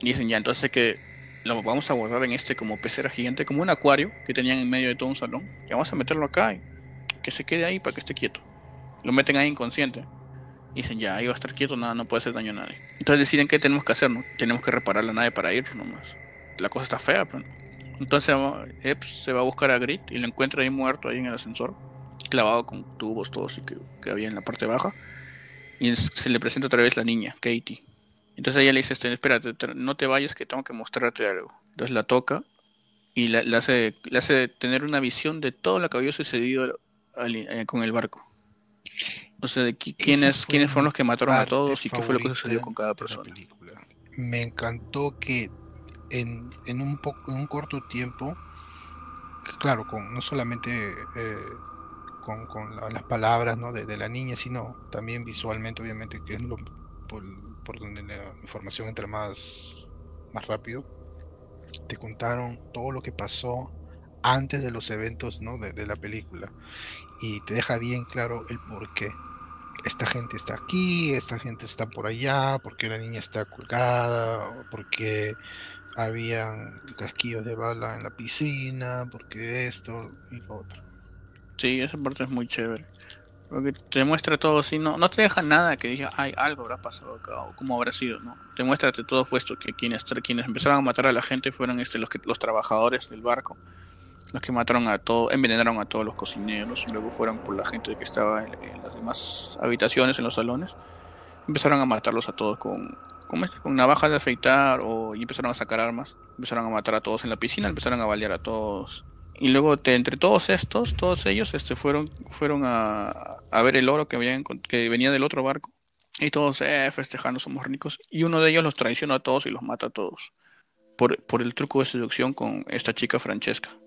Y dicen ya, entonces que lo vamos a guardar en este como pecera gigante, como un acuario que tenían en medio de todo un salón. Y vamos a meterlo acá y que se quede ahí para que esté quieto. Lo meten ahí inconsciente. Y dicen ya, ahí va a estar quieto, nada, no puede hacer daño a nadie. Entonces deciden qué tenemos que hacer. Tenemos que reparar la nave para ir nomás. La cosa está fea, pero... Entonces Epps se va a buscar a Grit y lo encuentra ahí muerto ahí en el ascensor, clavado con tubos todos y que, que había en la parte baja. Y se le presenta otra vez la niña, Katie. Entonces ella le dice, este, espérate, no te vayas que tengo que mostrarte algo. Entonces la toca y le, hace, le hace tener una visión de todo lo que había sucedido eh, con el barco. O sea, de quiénes, quiénes fueron los que mataron a todos y qué fue lo que sucedió con cada persona. Me encantó que en, en, un, poco, en un corto tiempo, claro, con no solamente eh, con, las palabras ¿no? de, la niña, sino también visualmente, obviamente, que es lo, por, donde la información entra más, más rápido. Te contaron todo lo que pasó antes de los eventos ¿no? de, la película y te deja bien claro el por qué. Esta gente está aquí, esta gente está por allá, porque la niña está colgada, porque habían casquillos de bala en la piscina, porque esto y lo otro. Sí, esa parte es muy chévere. Porque te muestra todo así, no, no te deja nada que diga, ay, algo habrá pasado acá, o cómo habrá sido, ¿no? Te muestra todo puesto, que quienes, quienes empezaron a matar a la gente fueron este, los, que, los trabajadores del barco, los que mataron a todos, envenenaron a todos los cocineros, y luego fueron por la gente que estaba en, las demás habitaciones, en los salones, empezaron a matarlos a todos con, con, este, con navajas de afeitar o y empezaron a sacar armas, empezaron a matar a todos en la piscina, empezaron a balear a todos. Y luego entre todos estos, todos ellos este, fueron, fueron a, a ver el oro que, habían, que venía del otro barco. Y todos eh, festejando, somos ricos. Y uno de ellos los traiciona a todos y los mata a todos. Por, por el truco de seducción con esta chica Francesca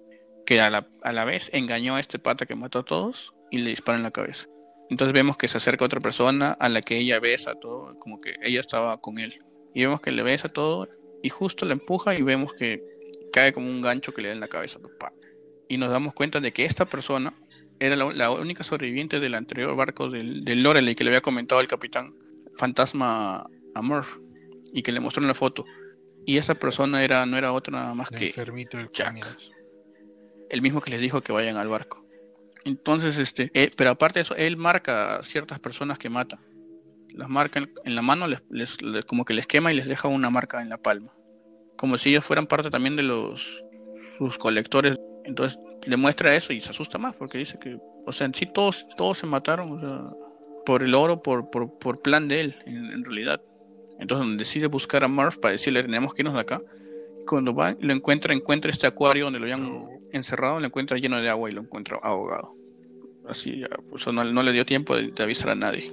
que a la, a la vez engañó a este pata que mató a todos y le dispara en la cabeza. Entonces vemos que se acerca otra persona a la que ella besa todo, como que ella estaba con él. Y vemos que le besa todo y justo la empuja y vemos que cae como un gancho que le da en la cabeza. Y nos damos cuenta de que esta persona era la, única sobreviviente del anterior barco del, del Loreley que le había comentado el capitán fantasma a Murph y que le mostró en la foto. Y esa persona era no era otra nada más que Jack el mismo que les dijo que vayan al barco. Entonces, este, eh, pero aparte de eso, él marca a ciertas personas que mata. Las marca en, la mano, les, como que les quema y les deja una marca en la palma. Como si ellos fueran parte también de los sus colectores. Entonces le muestra eso y se asusta más porque dice que, o sea, en sí todos, todos se mataron o sea, por el oro, por, por, por plan de él, en, realidad. Entonces decide buscar a Murph para decirle tenemos que irnos de acá. Cuando va, lo encuentra, encuentra este acuario donde lo habían encerrado, lo encuentra lleno de agua y lo encuentra ahogado. Así, pues no, no, le dio tiempo de, avisar a nadie.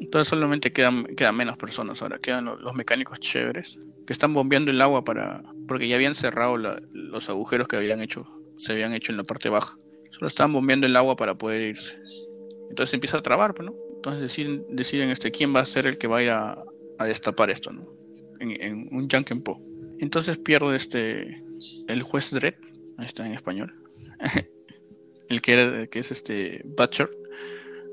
Entonces solamente quedan, quedan menos personas ahora, quedan los, mecánicos chéveres que están bombeando el agua para porque ya habían cerrado los agujeros que habían hecho, se habían hecho en la parte baja. Solo están bombeando el agua para poder irse. Entonces empieza a trabar, pues, ¿no? Entonces deciden, deciden este quién va a ser el que vaya a, destapar esto, ¿no? En, en un Po. Entonces pierde este el juez Dredd está en español. el que, es este Butcher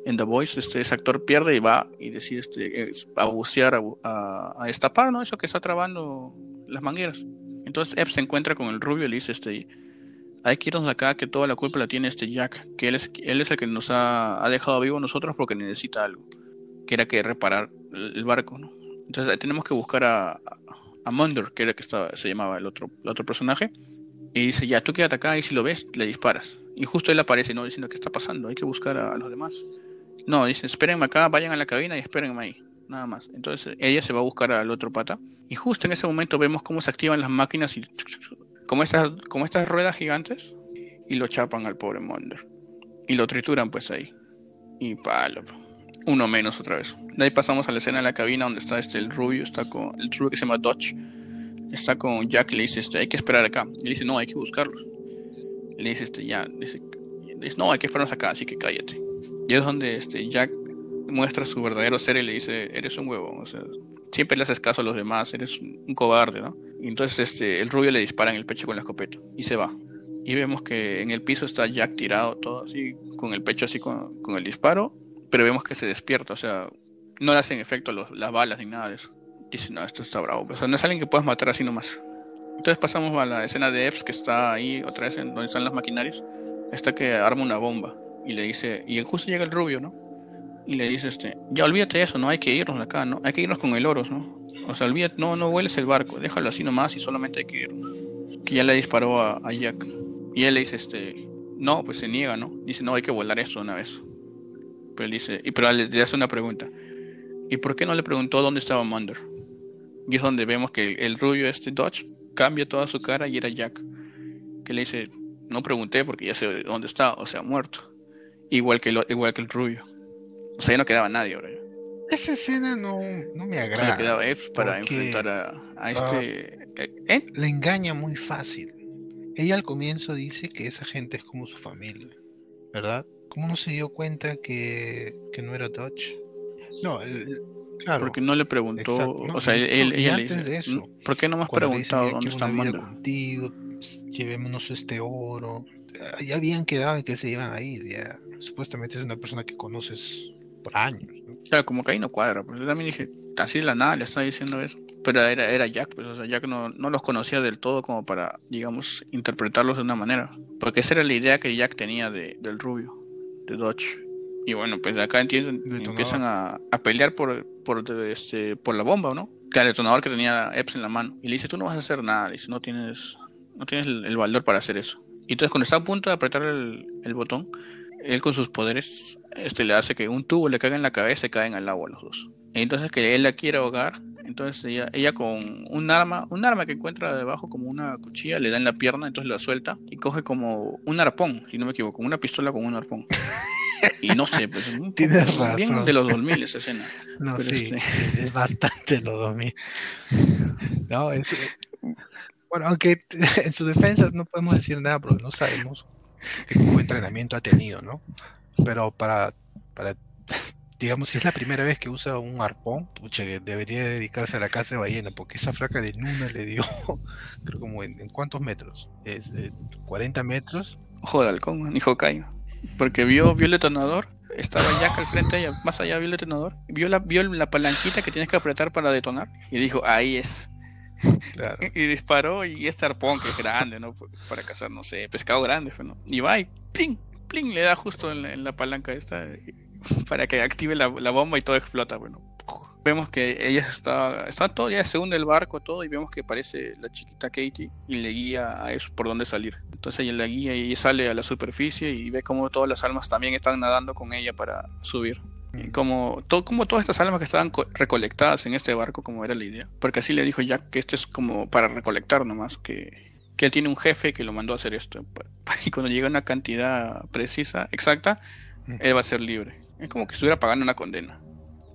en The Voice, este ese actor pierde y va y decide este, a bucear, a, a, destapar, ¿no? Eso que está trabando las mangueras. Entonces Ebb se encuentra con el rubio y le dice, este, hay que irnos acá, que toda la culpa la tiene este Jack, que él es, el que nos ha, dejado vivos nosotros porque necesita algo, que era que reparar el barco. Entonces tenemos que buscar a, a, a Munder, que era que se llamaba el otro, el otro personaje, y dice, ya, tú quédate acá y si lo ves, le disparas. Y justo él aparece, ¿no? Diciendo, ¿qué está pasando? Hay que buscar a, los demás. No, dice, espérenme acá, vayan a la cabina y espérenme ahí. Nada más. Entonces ella se va a buscar al otro pata. Y justo en ese momento vemos cómo se activan las máquinas y como estas, como estas ruedas gigantes y lo chapan al pobre Monder. Y lo trituran pues ahí. Y palo. Uno menos otra vez. De ahí pasamos a la escena de la cabina donde está este el rubio, está con el rubio que se llama Dodge está con Jack y le dice, este, hay que esperar acá. Y le dice, no, hay que buscarlos. Le dice, este, ya, dice, no, hay que esperarnos acá, así que cállate. Y es donde este, Jack muestra su verdadero ser y le dice, eres un huevo, o sea, siempre le haces caso a los demás, eres un, cobarde, ¿no? Entonces este, el rubio le dispara en el pecho con la escopeta y se va. Y vemos que en el piso está Jack tirado, todo así, con el pecho así con, con el disparo, pero vemos que se despierta, o sea, no le hacen efecto las balas ni nada de eso dice, no, esto está bravo. O sea, no es alguien que puedas matar así nomás. Entonces pasamos a la escena de Epps que está ahí otra vez en donde están las maquinarias. Está que arma una bomba y le dice, y justo llega el rubio, ¿no? Y le dice, este, ya olvídate de eso, no hay que irnos de acá, ¿no? Hay que irnos con el oro, ¿no? O sea, olvídate, no, no hueles el barco, déjalo así nomás y solamente hay que irnos. Que ya le disparó a, Jack. Y él le dice, este, no, pues se niega, ¿no? Dice, no, hay que volar esto una vez. Pero él dice, y pero le, hace una pregunta. ¿Y por qué no le preguntó dónde estaba Munder? Y es donde vemos que el, rubio este Dodge cambia toda su cara y era Jack. Que le dice, no pregunté porque ya sé dónde está, o sea, muerto. Igual que, igual que el rubio. O sea, ya no quedaba nadie ahora. Esa escena no, no me agrada. Solo quedaba Epps para enfrentar a, a este... Ah, ¿eh? Le engaña muy fácil. Ella al comienzo dice que esa gente es como su familia, ¿verdad? ¿Cómo no se dio cuenta que, que no era Dodge? No, el, porque no le preguntó, o sea, él, ella le dice, eso, ¿por qué no me has preguntado dónde está Mando? contigo, llevémonos este oro. Ya habían quedado en que se iban a ir, ya. Supuestamente es una persona que conoces por años. Claro, como que ahí no cuadra, pues yo también dije, así de la nada le estaba diciendo eso. Pero era, era Jack, pues, o sea, Jack no, no los conocía del todo como para, digamos, interpretarlos de una manera. Porque esa era la idea que Jack tenía de, del rubio, de Dodge. Y bueno, pues acá entienden, empiezan a, a, pelear por, por, este, por la bomba, ¿no? Que el detonador que tenía Epps en la mano. Y le dice, tú no vas a hacer nada. dice, no tienes, no tienes el, valor para hacer eso. Y entonces cuando está a punto de apretar el, el botón, él con sus poderes este le hace que un tubo le caiga en la cabeza y caen al agua los dos. Entonces que él la quiere ahogar, entonces ella, ella con un arma, un arma que encuentra debajo como una cuchilla, le da en la pierna, entonces la suelta y coge como un arpón, si no me equivoco, una pistola con un arpón. Y no sé, pues Tienes razón. bien de los 2000 esa escena. No, Pero sí, este- es bastante los 2000. No, es, bueno, aunque en su defensa no podemos decir nada porque no sabemos qué tipo de entrenamiento ha tenido, ¿no? Pero para, para digamos, si es la primera vez que usa un arpón, pucha, que debería dedicarse a la caza de ballena, porque esa flaca de Nuna le dio, creo como en, ¿en cuántos metros? Es, eh, 40 metros. Ojo de halcón, ni Hokkaido. Porque vio, vio el detonador, estaba Jack al frente ella, más allá vio el detonador, vio la, vio la palanquita que tienes que apretar para detonar y dijo, ahí es. Claro. Y disparó y este arpón que es grande, ¿no? Para cazar, no sé, pescado grande, ¿no? Y va y ¡pling! ¡Pling! Le da justo en la, en la palanca esta para que active la, la bomba y todo explota, bueno. Vemos que ella está, está todo, ya se hunde el barco, todo, y vemos que aparece la chiquita Katie y le guía a eso por dónde salir. Entonces ella la guía y sale a la superficie y ve como todas las almas también están nadando con ella para subir. Como, todo, como todas estas almas que estaban co- recolectadas en este barco, como era la idea. Porque así le dijo Jack que esto es como para recolectar nomás, que, que él tiene un jefe que lo mandó a hacer esto. Y cuando llega una cantidad precisa, exacta, él va a ser libre. Es como que estuviera pagando una condena.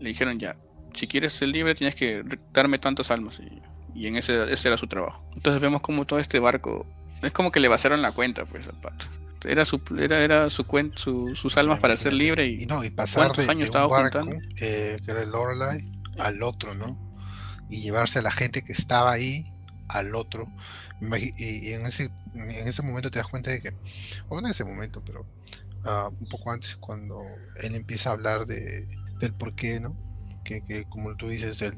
Le dijeron ya, si quieres ser libre tienes que darme tantas almas. Y, y en ese, ese era su trabajo. Entonces vemos como todo este barco, es como que le vaciaron la cuenta pues al pato. Era su, era, era su cuen- su- sus almas para ser libre Y y no, y pasar ¿Cuántos de, años de estaba barco, juntando? eh, que era el Lorelai, al otro, ¿no? Y llevarse a la gente que estaba ahí al otro. Y, en ese en ese momento te das cuenta de que, o no en ese momento, pero ah, un poco antes, cuando él empieza a hablar de, del por qué, ¿no? Que, que como tú dices, él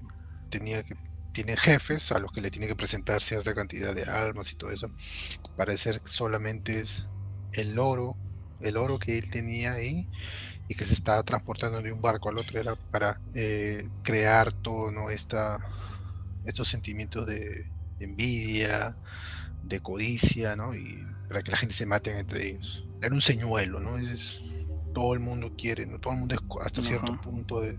tenía que tiene jefes a los que le tiene que presentar cierta cantidad de almas y todo eso. Parece que solamente es el oro, el oro que él tenía ahí y que se estaba transportando de un barco al otro era para eh, crear todo ¿no? Esta, estos sentimientos de, de envidia, de codicia, ¿no? Y para que la gente se maten entre ellos. Era un señuelo, ¿no? Es, todo el mundo quiere, ¿no? Todo el mundo es hasta cierto Ajá. punto de-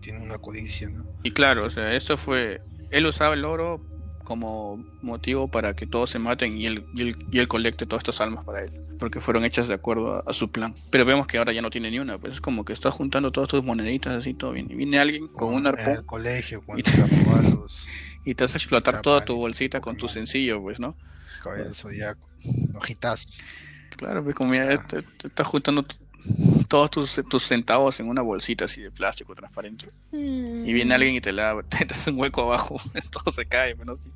tiene una codicia, ¿no? Y claro, o sea, esto fue. Él usaba el oro como motivo para que todos se maten y él, y él, y él colecte todas estas almas para él. Porque fueron hechas de acuerdo a, a su plan. Pero vemos que ahora ya no tiene ni una. Pues es como que está juntando todas tus moneditas así, todo bien. Y viene alguien con un En el arpón colegio, te- los y te hace explotar toda tu bolsita con tu sencillo, pues, ¿no? del zodiaco, hojitazos. Claro, pues como ya te, te estás juntando todos tus, tus centavos en una bolsita así de plástico transparente. Y viene alguien y te la te, te hace un hueco abajo. Todo se cae, ¿no? Sí.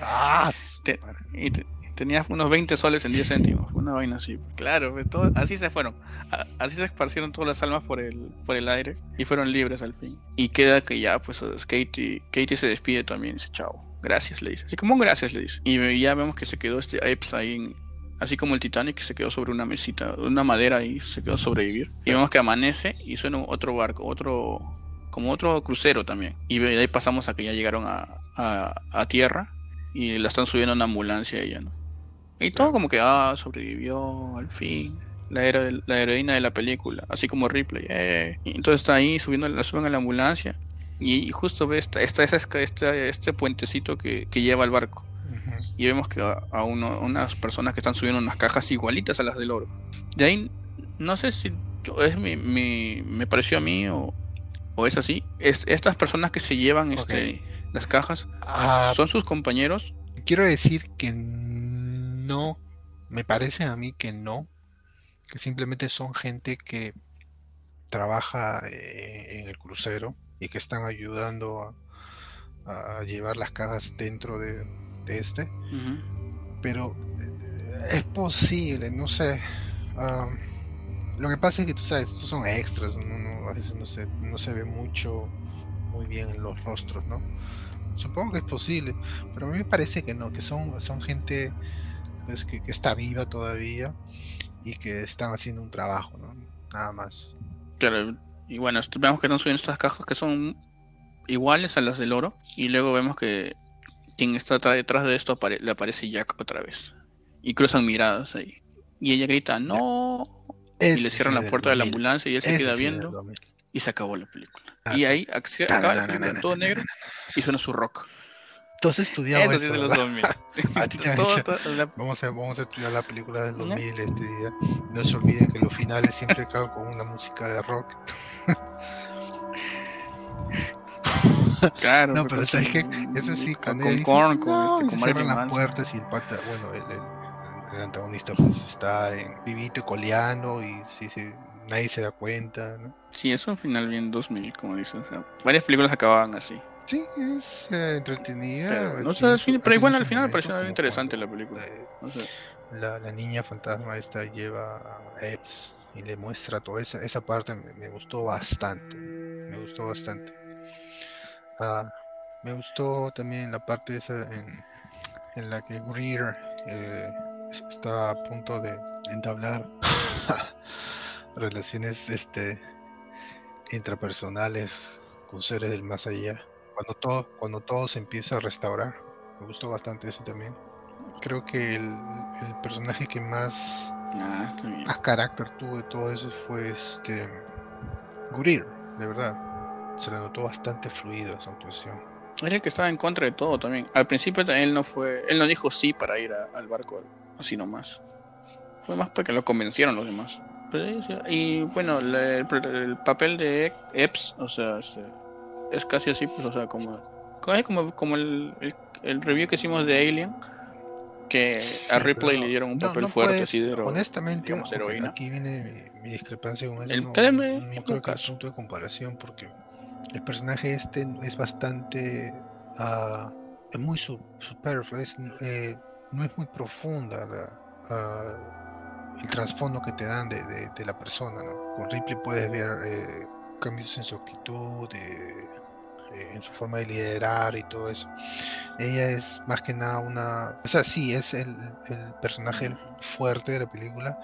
¡Ah! Te- y, te- tenías unos 20 soles en 10 céntimos, una vaina así. Claro, pues, todo- así se fueron. A- así se esparcieron todas las almas por el, por el aire y fueron libres al fin. Y queda que ya, pues Katie, Katie se despide también, dice chao, gracias, le dice. Así como un gracias, le dice. Y ya vemos que se quedó este Epps ahí, en- así como el Titanic, que se quedó sobre una mesita, una madera y se quedó a sobrevivir. Y vemos que amanece y suena otro barco, otro, como otro crucero también. Y de ahí pasamos a que ya llegaron a, a, a tierra y la están subiendo a una ambulancia ella, ¿no? Y todo como que, ah, sobrevivió al fin. La, hero- la heroína de la película, así como Ripley. eh. Y entonces está ahí, subiendo, la suben a la ambulancia. Y, y justo ve esta, esta, este, este puentecito que, que lleva al barco. Y vemos que a, a uno- unas personas que están subiendo unas cajas igualitas a las del oro. De ahí, no sé si yo- es mi, mi- me pareció a mí o, o es así. Es, estas personas que se llevan este, las cajas, Ah, ¿son sus compañeros? quiero decir que no, me parece a mí que no, que simplemente son gente que trabaja eh, en el crucero y que están ayudando a, a llevar las cajas dentro de, de este, pero eh, es posible, no sé. lo que pasa es que tú sabes, estos son extras, no- no- a veces no se, no se ve mucho, muy bien en los rostros, ¿no? Supongo que es posible, pero a mí me parece que no, que son, son gente pues, que, que está viva todavía y que están haciendo un trabajo, ¿no? Nada más. Claro, y bueno, vemos que están subiendo estas cajas que son iguales a las del oro. Y luego vemos que quien está detrás de esto apare- le aparece Jack otra vez. Y cruzan miradas ahí. y ella grita no y le cierran la puerta de la ambulancia y él se queda viendo y se acabó la película. Ah, y ahí acaba la película todo negro y suena su rock. Entonces estudiamos eso. De los 2000. vamos, a, vamos a estudiar la película del 2000 este día. No se olviden que los finales siempre acaban con una música de rock. Claro, no, pero sabes que eso sí, con, con Korn, con, este, cierran las puertas y el pata, bueno, el, el, antagonista pues está en vivito y coleando y sí, sí, nadie se da cuenta, ¿no? Sí, eso al final bien 2000, como dices. O sea, varias películas acababan así. Sí, es eh, entretenida. Pero, no sé, pero igual al final me pareció muy interesante la película. la, la, niña fantasma esta lleva a Epps y le muestra toda esa, esa parte, me, gustó bastante. Me gustó bastante. Ah, me gustó también la parte esa en, en la que Greer eh, está a punto de entablar relaciones este intrapersonales con seres del más allá. Cuando todo, cuando todo se empieza a restaurar. Me gustó bastante eso también. Creo que el, personaje que más, ah, más carácter tuvo de todo eso fue este Gurir, de verdad. Se le notó bastante fluido esa actuación. Era el que estaba en contra de todo también. Al principio él no fue, él no dijo sí para ir al barco así nomás. Fue más porque lo convencieron los demás. Y bueno, el, papel de Epps, o sea, este, es casi así, pues, o sea, como, como, como el, el, review que hicimos de Alien, que a Ripley le dieron un papel fuerte, así de Honestamente, aquí viene mi, discrepancia con eso. El, no, creo que es punto de comparación, porque el personaje este es bastante. Uh, es muy superfluo, eh, no es muy profunda la. Uh, el trasfondo que te dan de, de, la persona. ¿no? Con Ripley puedes ver eh, cambios en su actitud, eh, en su forma de liderar y todo eso. Ella es más que nada una... O sea, sí, es el, el personaje fuerte de la película,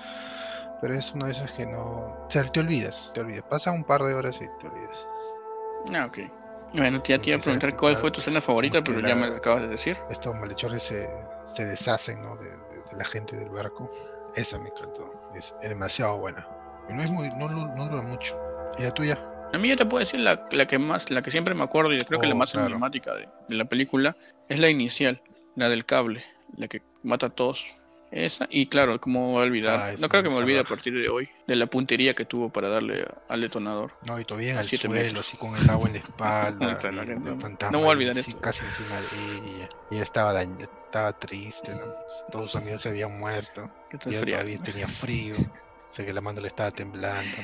pero es uno de esos que no... O sea, te olvidas, te olvidas. Pasa un par de horas y te olvidas. Ah, ok. Bueno, ya te iba a preguntar cuál fue tu escena favorita, pero ya me lo acabas de decir. Estos malhechores se, se deshacen ¿no? de, de la gente del barco. Esa me encantó. Es, demasiado buena. Y no es muy, no, no, dura mucho. ¿Y la tuya? A mí yo te puedo decir la, la, que más, la que siempre me acuerdo y creo que la oh, más emblemática de, de, la película es la inicial, la del cable, la que mata a todos. Esa, y claro, ¿cómo voy a olvidar? Ah, no creo que me olvide a partir de hoy de la puntería que tuvo para darle al detonador. No, y todavía en el suelo, así con el agua en la espalda. no, voy a olvidar eso. Casi encima de ella. Y ella estaba, estaba triste, ¿no? Todos sus amigos se habían muerto. Y todavía tenía frío. sé que la mano le estaba temblando.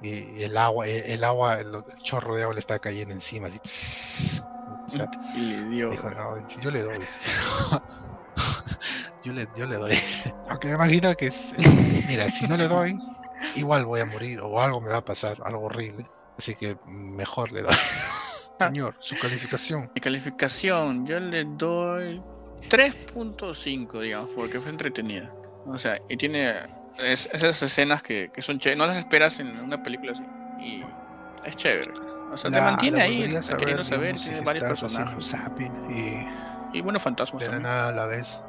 Y, el agua, el, agua, el, chorro de agua le estaba cayendo encima. y le dio. Dijo, no, yo le doy. Yo le, yo le doy. Aunque me imagino que es, mira, si no le doy, igual voy a morir o algo me va a pasar, algo horrible. Así que mejor le doy. Señor, su calificación. Mi calificación, yo le doy 3.5, digamos, porque fue entretenida. O sea, y tiene esas escenas que, que son chéveres, no las esperas en una película así. Y es chévere. O sea, te mantiene ahí queriendo saber, tiene varios personajes. Y, y bueno, fantasmas. De nada a la vez.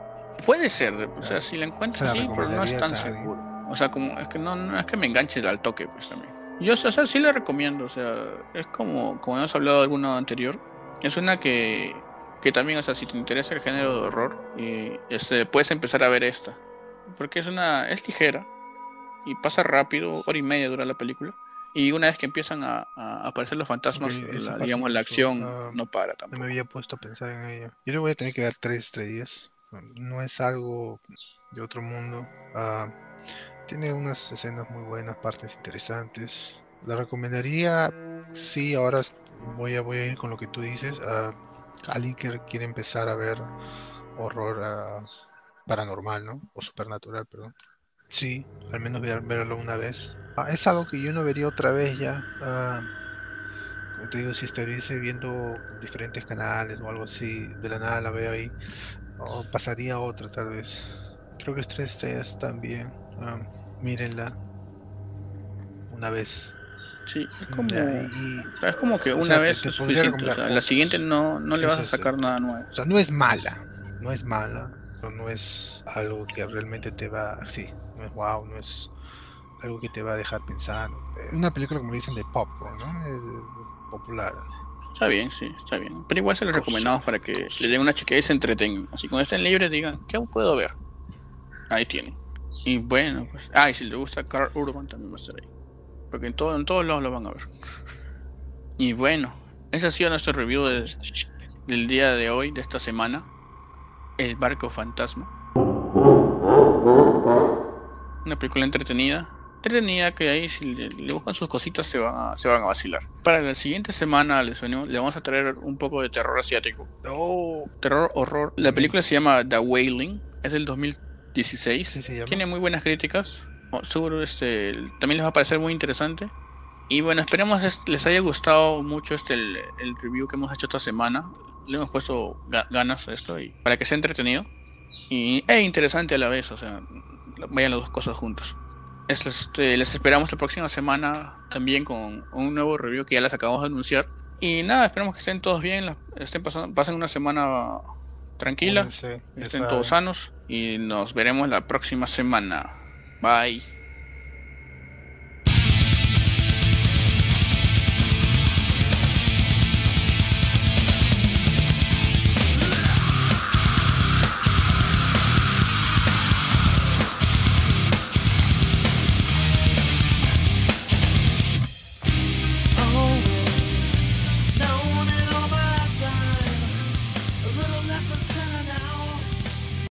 Puede ser, o sea, si la encuentras sí, pero no es tan seguro. O sea, como es que no, no es que me enganche al toque, pues también. Yo, o sea, sí le recomiendo, o sea, es como, como hemos hablado de alguna anterior, es una que, que también, o sea, si te interesa el género de horror, y, este, puedes empezar a ver esta, porque es una, es ligera y pasa rápido, hora y media dura la película. Y una vez que empiezan a, aparecer los fantasmas, digamos, la acción ah, no para tampoco. No me había puesto a pensar en ello. Yo le voy a tener que dar tres estrellas no es algo de otro mundo. Ah, tiene unas escenas muy buenas, partes interesantes. La recomendaría, sí, ahora voy a, voy a ir con lo que tú dices. a alguien que quiere empezar a ver horror ah, paranormal, ¿no? O supernatural, perdón. Sí, al menos verlo una vez. Es algo que yo no vería otra vez ya. como te digo, si estuviese viendo diferentes canales o algo así, de la nada la veo ahí. O pasaría otra tal vez. Creo que es tres estrellas también. Ah, mírenla. Una vez. Sí, es como, es como que una vez la siguiente no, no le vas a sacar nada nuevo. O sea, no es mala. No es mala. no es algo que realmente te va, sí, no es wow, no es algo que te va a dejar pensando. Es una película como dicen de pop, ¿no? popular. Está bien, sí, está bien. Pero igual se les recomendamos para que le den una chica y se entretengan. Así cuando estén libres digan, ¿qué puedo ver? Ahí tienen. Y bueno, pues. Ah, y si les gusta Carl Urban también va a estar ahí. Porque en, todo, en todos lados lo van a ver. Y bueno, ese ha sido nuestro review del día de hoy, de esta semana. El barco fantasma. Una película entretenida. Entretenida que ahí si le, buscan sus cositas se van, a, se van a vacilar. Para la siguiente semana les le vamos a traer un poco de terror asiático. Oh, terror, horror. La película se llama The Wailing. Es del 2016. Tiene muy buenas críticas. Oh, seguro este también les va a parecer muy interesante. Y bueno, esperemos les haya gustado mucho este el, review que hemos hecho esta semana. Le hemos puesto ganas a esto y para que sea entretenido y e interesante a la vez, o sea, vayan las dos cosas juntas. Este, les esperamos la próxima semana también con un nuevo review que ya les acabamos de anunciar. Y nada, esperemos que estén todos bien, estén pasando, pasen una semana tranquila, estén todos sanos y nos veremos la próxima semana. Bye.